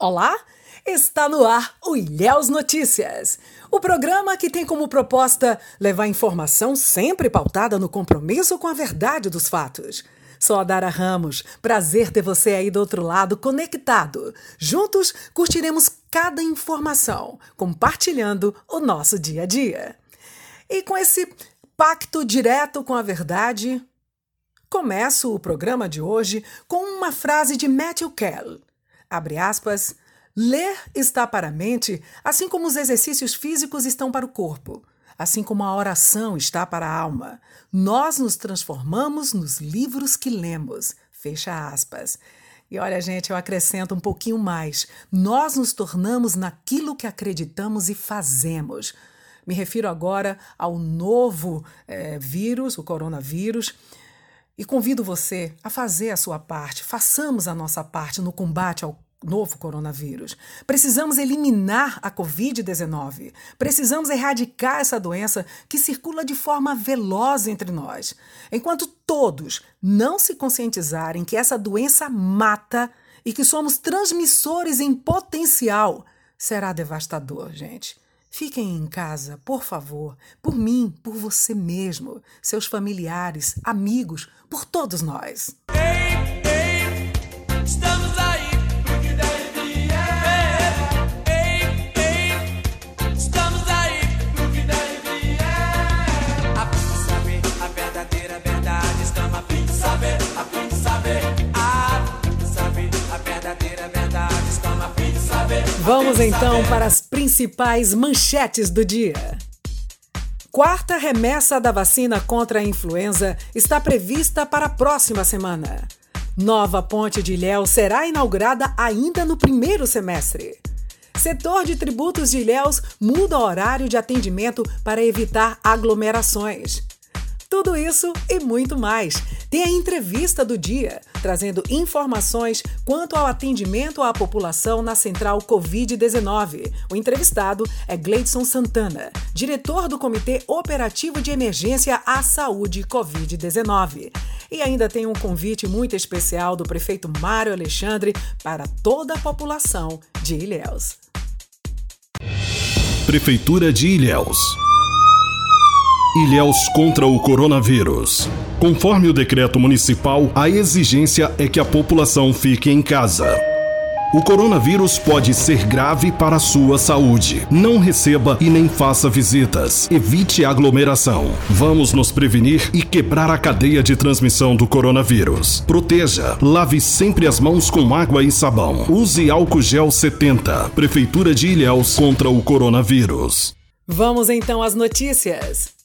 Olá, está no ar o Ilhéus Notícias, o programa que tem como proposta levar informação sempre pautada no compromisso com a verdade dos fatos. Sou a Dara Ramos, prazer ter você aí do outro lado conectado. Juntos curtiremos cada informação, compartilhando o nosso dia a dia. E com esse pacto direto com a verdade, começo o programa de hoje com uma frase de Matthew Kell Abre aspas. Ler está para a mente, assim como os exercícios físicos estão para o corpo, assim como a oração está para a alma. Nós nos transformamos nos livros que lemos. Fecha aspas. E olha, gente, eu acrescento um pouquinho mais. Nós nos tornamos naquilo que acreditamos e fazemos. Me refiro agora ao novo é, vírus, o coronavírus, e convido você a fazer a sua parte. Façamos a nossa parte no combate ao novo coronavírus. Precisamos eliminar a Covid-19. Precisamos erradicar essa doença que circula de forma veloz entre nós. Enquanto todos não se conscientizarem que essa doença mata e que somos transmissores em potencial, será devastador, gente. Fiquem em casa, por favor, por mim, por você mesmo, seus familiares, amigos, por todos nós. Ei, ei, estamos aí. Vamos então para as principais manchetes do dia. Quarta remessa da vacina contra a influenza está prevista para a próxima semana. Nova ponte de Ilhéus será inaugurada ainda no primeiro semestre. Setor de tributos de Ilhéus muda horário de atendimento para evitar aglomerações. Tudo isso e muito mais. Tem a entrevista do dia, trazendo informações quanto ao atendimento à população na central Covid-19. O entrevistado é Gleidson Santana, diretor do Comitê Operativo de Emergência à Saúde Covid-19. E ainda tem um convite muito especial do prefeito Mário Alexandre para toda a população de Ilhéus. Prefeitura de Ilhéus. Ilhéus contra o coronavírus. Conforme o decreto municipal, a exigência é que a população fique em casa. O coronavírus pode ser grave para a sua saúde. Não receba e nem faça visitas. Evite aglomeração. Vamos nos prevenir e quebrar a cadeia de transmissão do coronavírus. Proteja. Lave sempre as mãos com água e sabão. Use álcool gel 70. Prefeitura de Ilhéus contra o coronavírus. Vamos então às notícias.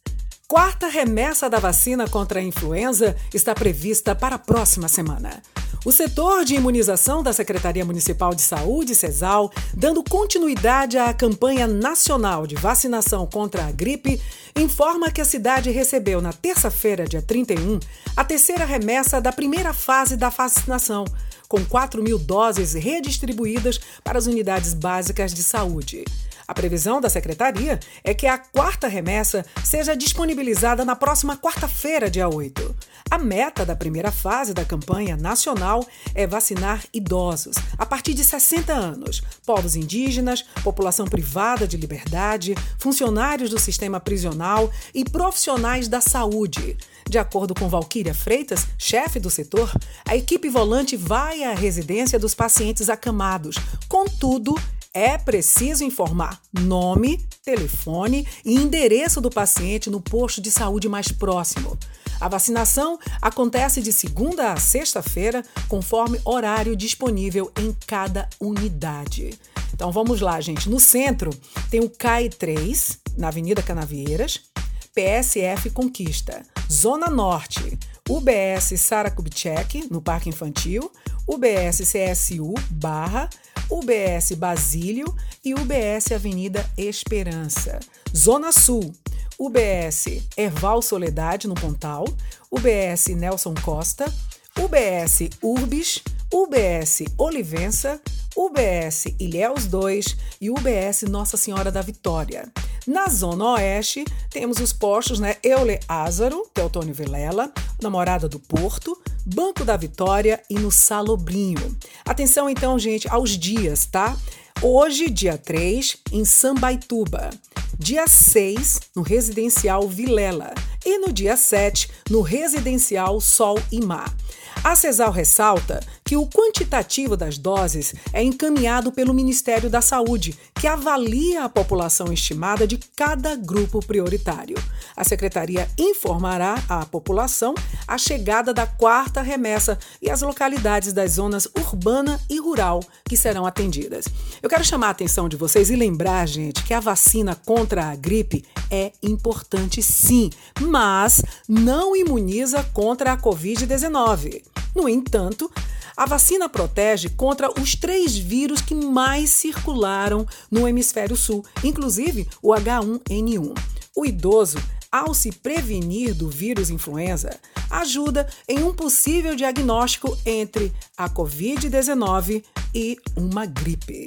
Quarta remessa da vacina contra a influenza está prevista para a próxima semana. O setor de imunização da Secretaria Municipal de Saúde, CESAL, dando continuidade à campanha nacional de vacinação contra a gripe, informa que a cidade recebeu na terça-feira, dia 31, a terceira remessa da primeira fase da vacinação, com 4 mil doses redistribuídas para as unidades básicas de saúde. A previsão da secretaria é que a quarta remessa seja disponibilizada na próxima quarta-feira, dia 8. A meta da primeira fase da campanha nacional é vacinar idosos a partir de 60 anos, povos indígenas, população privada de liberdade, funcionários do sistema prisional e profissionais da saúde. De acordo com Valquíria Freitas, chefe do setor, a equipe volante vai à residência dos pacientes acamados. Contudo, é preciso informar nome, telefone e endereço do paciente no posto de saúde mais próximo. A vacinação acontece de segunda a sexta-feira, conforme horário disponível em cada unidade. Então vamos lá, gente. No centro tem o CAI 3, na Avenida Canavieiras, PSF Conquista. Zona Norte, UBS Sara Kubitschek, no Parque Infantil, UBS CSU Barra, UBS Basílio e UBS Avenida Esperança. Zona Sul, UBS Erval Soledade, no Pontal, UBS Nelson Costa, UBS Urbis, UBS Olivença, UBS Ilhéus 2 e UBS Nossa Senhora da Vitória. Na Zona Oeste, temos os postos né, Eule Ázaro, Teotônio Vilela, Namorada do Porto, Banco da Vitória e no Salobrinho. Atenção então, gente, aos dias, tá? Hoje, dia 3, em Sambaituba. Dia 6, no Residencial Vilela. E no dia 7, no Residencial Sol e Mar. A CESAL ressalta que o quantitativo das doses é encaminhado pelo Ministério da Saúde, que avalia a população estimada de cada grupo prioritário. A secretaria informará à população a chegada da quarta remessa e as localidades das zonas urbana e rural que serão atendidas. Eu quero chamar a atenção de vocês e lembrar, gente, que a vacina contra a gripe é importante sim, mas não imuniza contra a Covid-19. No entanto, a vacina protege contra os três vírus que mais circularam no hemisfério sul, inclusive o H1N1. O idoso, ao se prevenir do vírus influenza, ajuda em um possível diagnóstico entre a Covid-19 e uma gripe.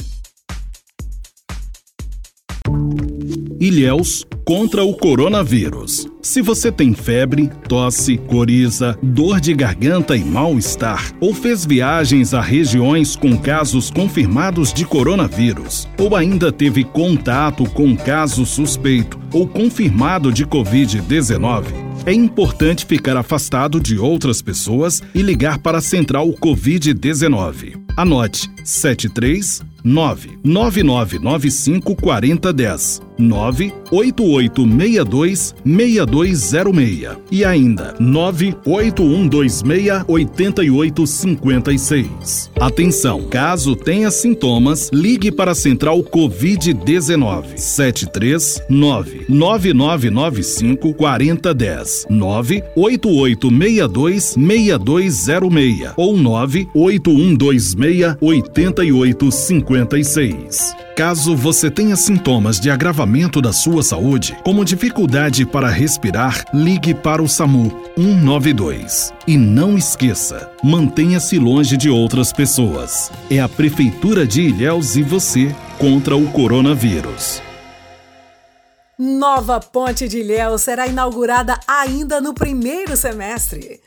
Ilhéus contra o coronavírus. Se você tem febre, tosse, coriza, dor de garganta e mal-estar, ou fez viagens a regiões com casos confirmados de coronavírus, ou ainda teve contato com caso suspeito ou confirmado de Covid-19, é importante ficar afastado de outras pessoas e ligar para a Central Covid-19. Anote 73 99995 4010 98862 6206 e ainda 98126 8856. Atenção, caso tenha sintomas, ligue para a Central Covid-19 739 9995 4010 98862 6206 ou 98126 8856. Caso você tenha sintomas de agravamento da sua saúde, como dificuldade para respirar, ligue para o SAMU 192. E não esqueça, mantenha-se longe de outras pessoas. É a Prefeitura de Ilhéus e você contra o coronavírus. Nova Ponte de Ilhéus será inaugurada ainda no primeiro semestre.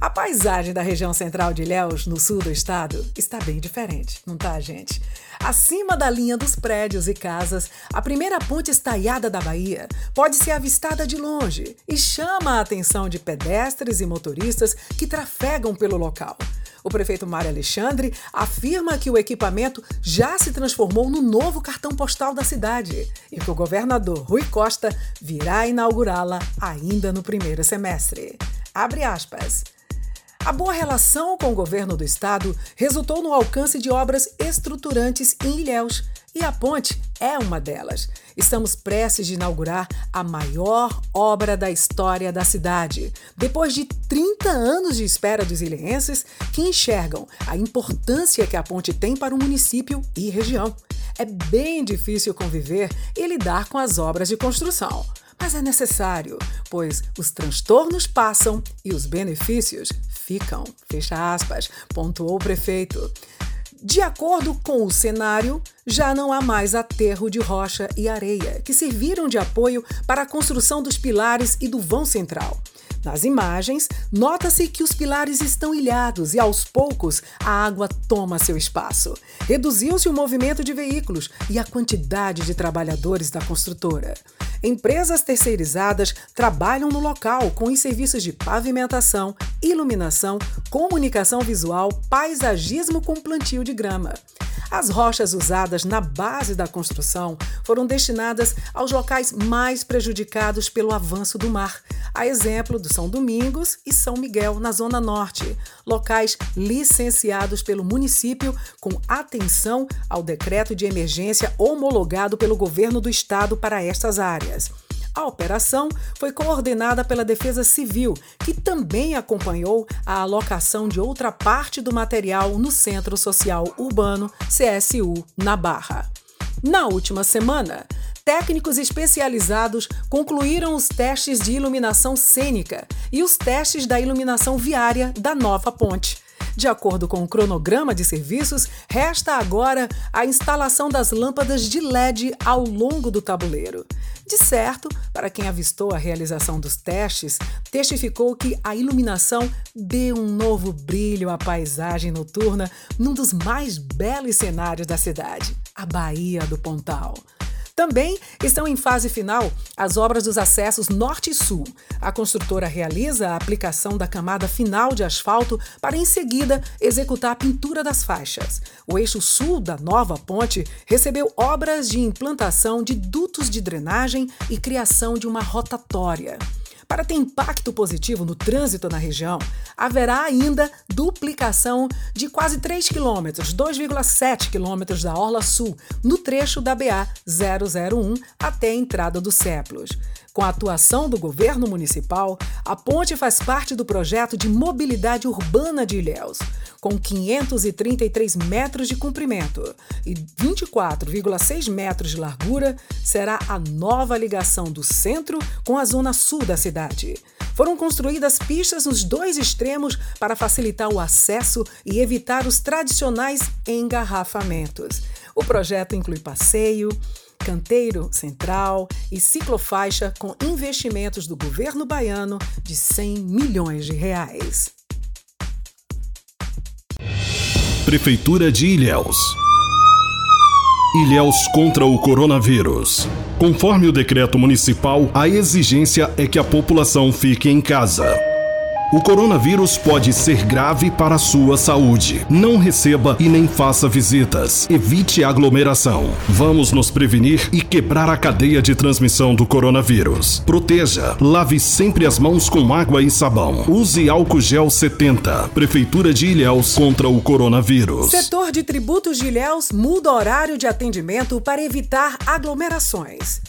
A paisagem da região central de Ilhéus, no sul do estado, está bem diferente, não tá, gente? Acima da linha dos prédios e casas, a primeira ponte estaiada da Bahia pode ser avistada de longe e chama a atenção de pedestres e motoristas que trafegam pelo local. O prefeito Mário Alexandre afirma que o equipamento já se transformou no novo cartão postal da cidade e que o governador Rui Costa virá inaugurá-la ainda no primeiro semestre. Abre aspas. A boa relação com o governo do estado resultou no alcance de obras estruturantes em Ilhéus, e a ponte é uma delas. Estamos prestes de inaugurar a maior obra da história da cidade, depois de 30 anos de espera dos ilhenses que enxergam a importância que a ponte tem para o município e região. É bem difícil conviver e lidar com as obras de construção mas é necessário, pois os transtornos passam e os benefícios ficam. Fecha aspas, pontuou o prefeito. De acordo com o cenário, já não há mais aterro de rocha e areia, que serviram de apoio para a construção dos pilares e do vão central. Nas imagens, nota-se que os pilares estão ilhados e aos poucos a água toma seu espaço. Reduziu-se o movimento de veículos e a quantidade de trabalhadores da construtora. Empresas terceirizadas trabalham no local com os serviços de pavimentação, iluminação, comunicação visual, paisagismo com plantio de grama. As rochas usadas na base da construção foram destinadas aos locais mais prejudicados pelo avanço do mar, a exemplo São Domingos e São Miguel, na Zona Norte, locais licenciados pelo município com atenção ao decreto de emergência homologado pelo governo do estado para estas áreas. A operação foi coordenada pela Defesa Civil, que também acompanhou a alocação de outra parte do material no Centro Social Urbano, CSU, na Barra. Na última semana, técnicos especializados concluíram os testes de iluminação cênica e os testes da iluminação viária da nova ponte. De acordo com o cronograma de serviços, resta agora a instalação das lâmpadas de LED ao longo do tabuleiro. De certo, para quem avistou a realização dos testes, testificou que a iluminação deu um novo brilho à paisagem noturna num dos mais belos cenários da cidade, a Baía do Pontal. Também estão em fase final as obras dos acessos Norte e Sul. A construtora realiza a aplicação da camada final de asfalto para, em seguida, executar a pintura das faixas. O eixo sul da nova ponte recebeu obras de implantação de dutos de drenagem e criação de uma rotatória. Para ter impacto positivo no trânsito na região, haverá ainda duplicação de quase 3 quilômetros, 2,7 quilômetros da Orla Sul, no trecho da BA 001 até a entrada do Céplos. Com a atuação do governo municipal, a ponte faz parte do projeto de mobilidade urbana de Ilhéus com 533 metros de comprimento e 24,6 metros de largura, será a nova ligação do centro com a zona sul da cidade. Foram construídas pistas nos dois extremos para facilitar o acesso e evitar os tradicionais engarrafamentos. O projeto inclui passeio, canteiro central e ciclofaixa com investimentos do governo baiano de 100 milhões de reais. Prefeitura de Ilhéus. Ilhéus contra o coronavírus. Conforme o decreto municipal, a exigência é que a população fique em casa. O coronavírus pode ser grave para a sua saúde. Não receba e nem faça visitas. Evite aglomeração. Vamos nos prevenir e quebrar a cadeia de transmissão do coronavírus. Proteja. Lave sempre as mãos com água e sabão. Use álcool gel 70. Prefeitura de Ilhéus contra o coronavírus. Setor de tributos de Ilhéus muda horário de atendimento para evitar aglomerações.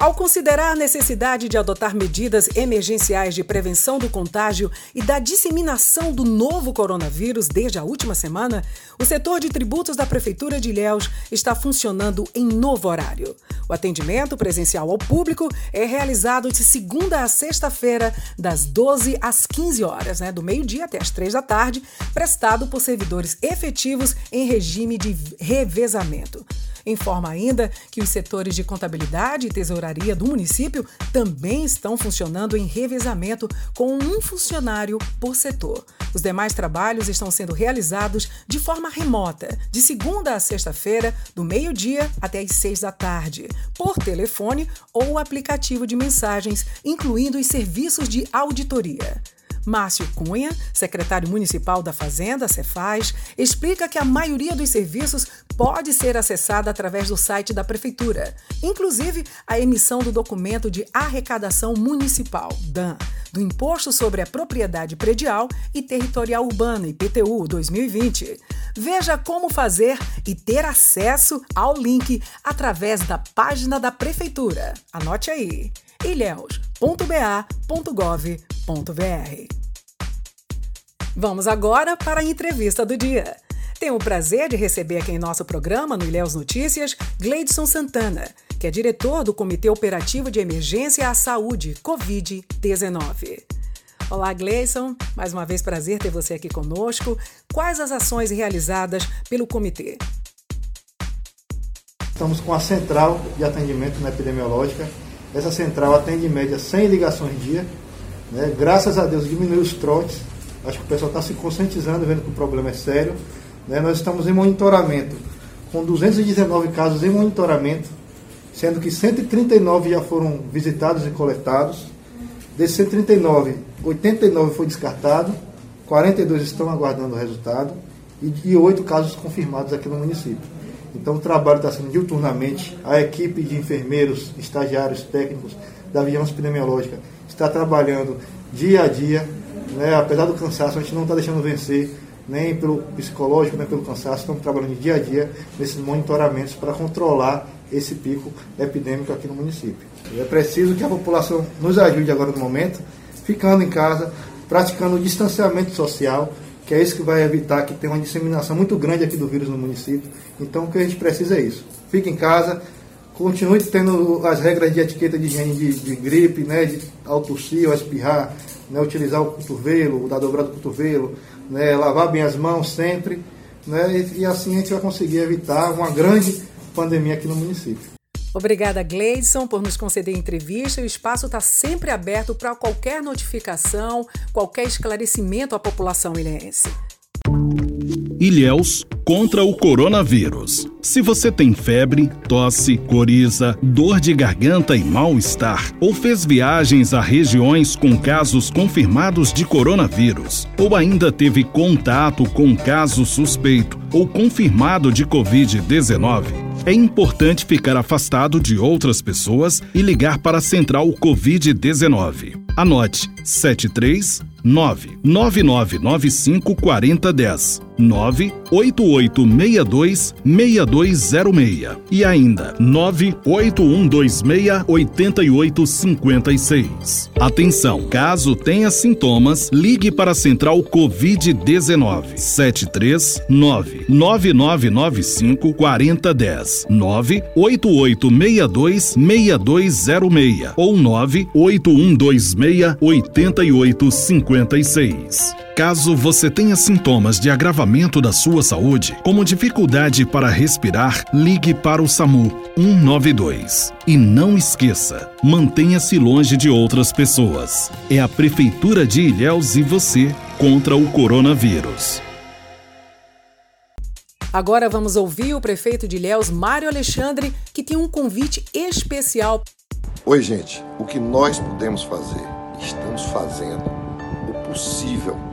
Ao considerar a necessidade de adotar medidas emergenciais de prevenção do contágio e da disseminação do novo coronavírus desde a última semana, o setor de tributos da Prefeitura de Ilhéus está funcionando em novo horário. O atendimento presencial ao público é realizado de segunda a sexta-feira, das 12 às 15 horas, né, do meio-dia até as 3 da tarde, prestado por servidores efetivos em regime de revezamento. Informa ainda que os setores de contabilidade e tesouraria do município também estão funcionando em revezamento com um funcionário por setor. Os demais trabalhos estão sendo realizados de forma remota, de segunda a sexta-feira, do meio-dia até as seis da tarde, por telefone ou aplicativo de mensagens, incluindo os serviços de auditoria. Márcio Cunha, secretário municipal da Fazenda, Cefaz, explica que a maioria dos serviços pode ser acessada através do site da Prefeitura, inclusive a emissão do documento de arrecadação municipal, DAN, do Imposto sobre a Propriedade Predial e Territorial Urbana, IPTU 2020. Veja como fazer e ter acesso ao link através da página da Prefeitura. Anote aí ilhéus.ba.gov.br. Vamos agora para a entrevista do dia. Tenho o prazer de receber aqui em nosso programa, no Ilhéus Notícias, Gleidson Santana, que é diretor do Comitê Operativo de Emergência à Saúde, Covid-19. Olá, Gleison. Mais uma vez, prazer ter você aqui conosco. Quais as ações realizadas pelo comitê? Estamos com a central de atendimento na epidemiológica. Essa central atende em média 100 ligações dia. Né? Graças a Deus diminuiu os trotes Acho que o pessoal está se conscientizando, vendo que o problema é sério. Né? Nós estamos em monitoramento, com 219 casos em monitoramento, sendo que 139 já foram visitados e coletados. Desses 139, 89 foi descartado, 42 estão aguardando o resultado e, e 8 casos confirmados aqui no município. Então o trabalho está sendo diuturnamente. A equipe de enfermeiros, estagiários, técnicos da vigilância epidemiológica está trabalhando dia a dia né? Apesar do cansaço, a gente não está deixando vencer nem pelo psicológico, nem pelo cansaço. Estamos trabalhando dia a dia nesses monitoramentos para controlar esse pico epidêmico aqui no município. E é preciso que a população nos ajude agora no momento, ficando em casa, praticando o distanciamento social, que é isso que vai evitar que tenha uma disseminação muito grande aqui do vírus no município. Então o que a gente precisa é isso. Fique em casa, continue tendo as regras de etiqueta de higiene de, de gripe, né, de ao tossir ou espirrar, né, utilizar o cotovelo, o da dobrada do cotovelo, né, lavar bem as mãos sempre, né, e, e assim a gente vai conseguir evitar uma grande pandemia aqui no município. Obrigada, Gleidson, por nos conceder entrevista. O espaço está sempre aberto para qualquer notificação, qualquer esclarecimento à população ilhense. Ilhéus contra o coronavírus. Se você tem febre, tosse, coriza, dor de garganta e mal-estar, ou fez viagens a regiões com casos confirmados de coronavírus, ou ainda teve contato com caso suspeito ou confirmado de Covid-19, é importante ficar afastado de outras pessoas e ligar para a Central Covid-19. Anote 73 99995 4010 98862 6206 e ainda 98126 8856. Atenção, caso tenha sintomas, ligue para a Central Covid-19 739 9995 4010 98862 6206 ou 98126 8856. Caso você tenha sintomas de agravamento da sua saúde, como dificuldade para respirar, ligue para o SAMU 192. E não esqueça, mantenha-se longe de outras pessoas. É a Prefeitura de Ilhéus e você contra o coronavírus. Agora vamos ouvir o prefeito de Ilhéus, Mário Alexandre, que tem um convite especial. Oi, gente. O que nós podemos fazer? Estamos fazendo o possível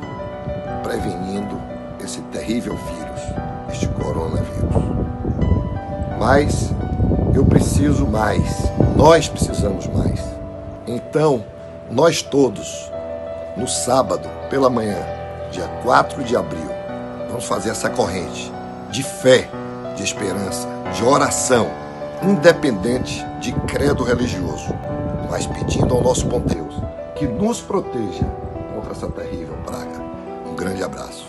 prevenindo esse terrível vírus, este coronavírus. Mas eu preciso mais, nós precisamos mais. Então, nós todos, no sábado pela manhã, dia 4 de abril, vamos fazer essa corrente de fé, de esperança, de oração, independente de credo religioso, mas pedindo ao nosso bom Deus que nos proteja contra essa terrível praga. Grande abraço.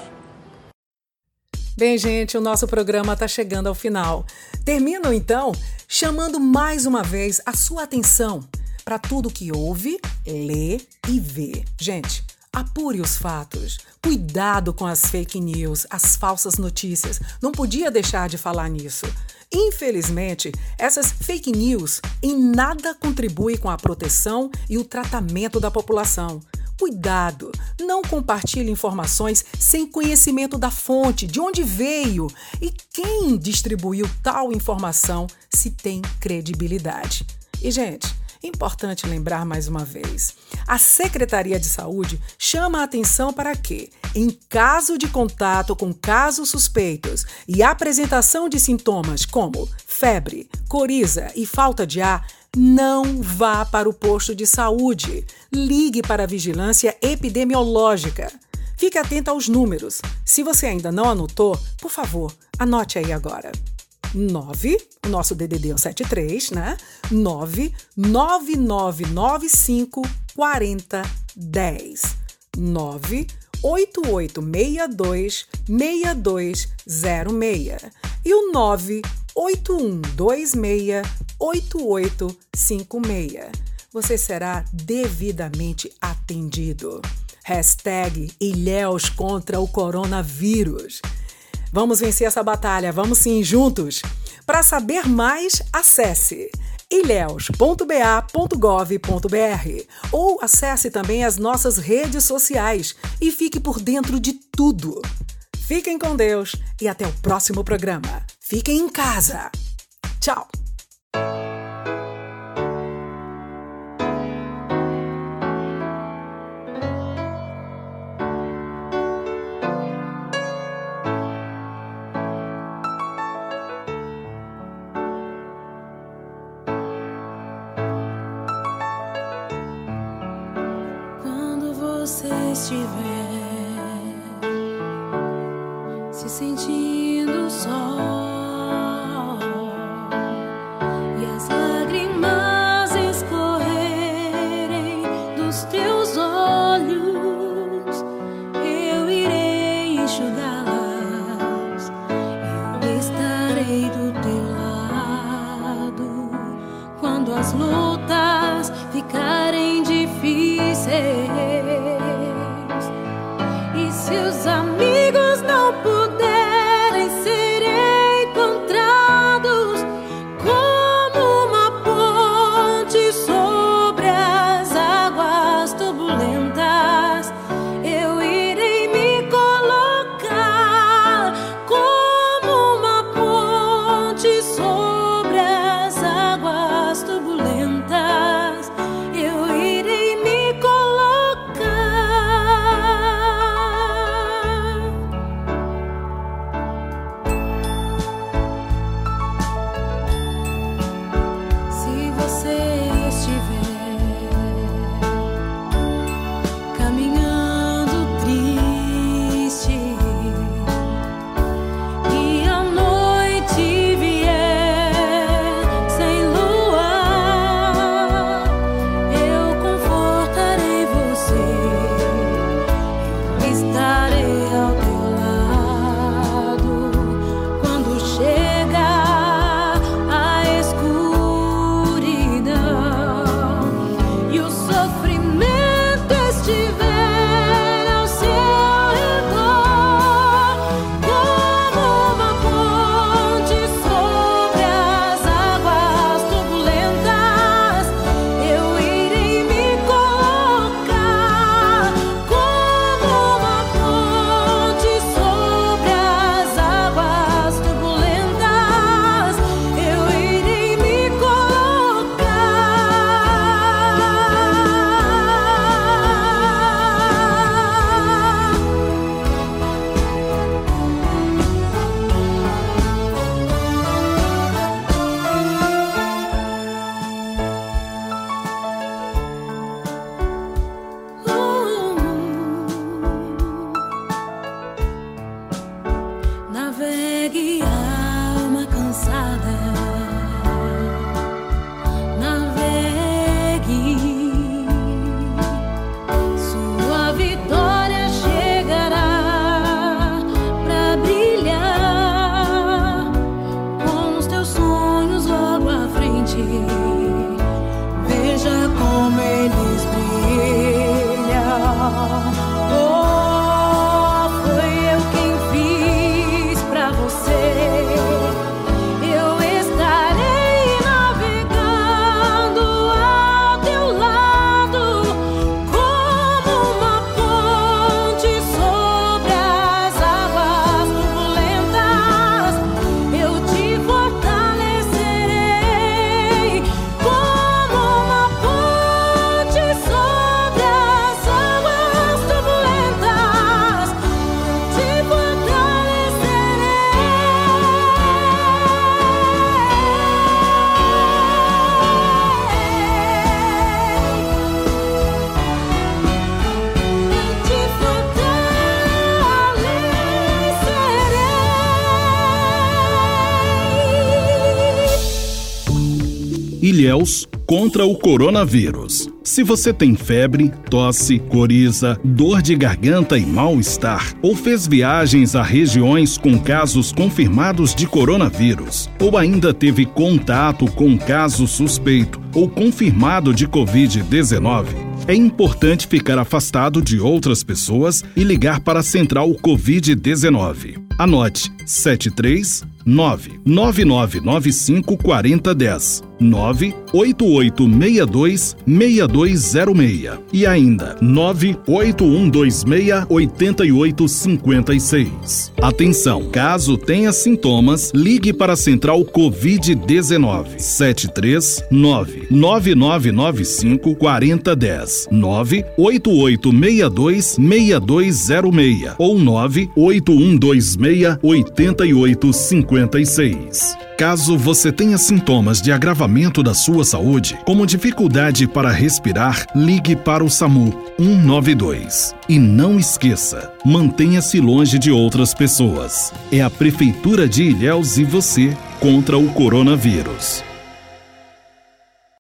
Bem, gente, o nosso programa está chegando ao final. Termino então chamando mais uma vez a sua atenção para tudo que ouve, lê e vê. Gente, apure os fatos. Cuidado com as fake news, as falsas notícias. Não podia deixar de falar nisso. Infelizmente, essas fake news em nada contribuem com a proteção e o tratamento da população. Cuidado, não compartilhe informações sem conhecimento da fonte, de onde veio. E quem distribuiu tal informação se tem credibilidade. E, gente, importante lembrar mais uma vez: a Secretaria de Saúde chama a atenção para que, em caso de contato com casos suspeitos e apresentação de sintomas como febre, coriza e falta de ar, não vá para o posto de saúde. Ligue para a vigilância epidemiológica. Fique atento aos números. Se você ainda não anotou, por favor, anote aí agora. 9, o nosso DDD é o 73, né? 9 9995 4010. 9 8862 6206 e o 98126 8856. Você será devidamente atendido. Hashtag Ilhéus contra o coronavírus. Vamos vencer essa batalha, vamos sim juntos. Para saber mais, acesse ilhéus.ba.gov.br ou acesse também as nossas redes sociais e fique por dentro de tudo. Fiquem com Deus e até o próximo programa. Fiquem em casa. Tchau! Como Ilhéus contra o coronavírus. Se você tem febre, tosse, coriza, dor de garganta e mal-estar, ou fez viagens a regiões com casos confirmados de coronavírus, ou ainda teve contato com caso suspeito ou confirmado de Covid-19, é importante ficar afastado de outras pessoas e ligar para a Central Covid-19. Anote 73 99995 4010 98862 6206 e ainda 98126 8856. Atenção, caso tenha sintomas, ligue para a Central Covid-19 739 9995 4010 98862 6206 ou 98126 8856. Caso você tenha sintomas de agravamento da sua saúde, como dificuldade para respirar, ligue para o SAMU 192. E não esqueça, mantenha-se longe de outras pessoas. É a Prefeitura de Ilhéus e você contra o coronavírus.